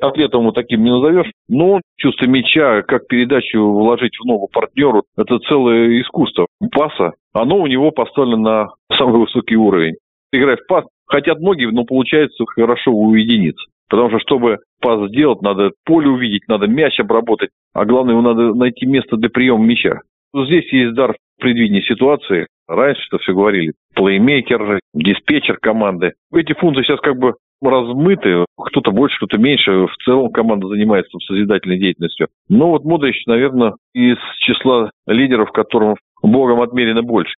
атлетом вот таким не назовешь, но чувство мяча, как передачу вложить в ногу партнеру, это целое искусство паса. Оно у него поставлено на самый высокий уровень. Играя в пас, хотят многие, но получается хорошо у единиц. Потому что, чтобы пас сделать, надо поле увидеть, надо мяч обработать, а главное, его надо найти место для приема мяча. Здесь есть дар предвидения ситуации. Раньше это все говорили. Плеймейкер, диспетчер команды. Эти функции сейчас как бы размыты, кто-то больше, кто-то меньше. В целом команда занимается созидательной деятельностью. Но вот Модрич, наверное, из числа лидеров, которым Богом отмерено больше.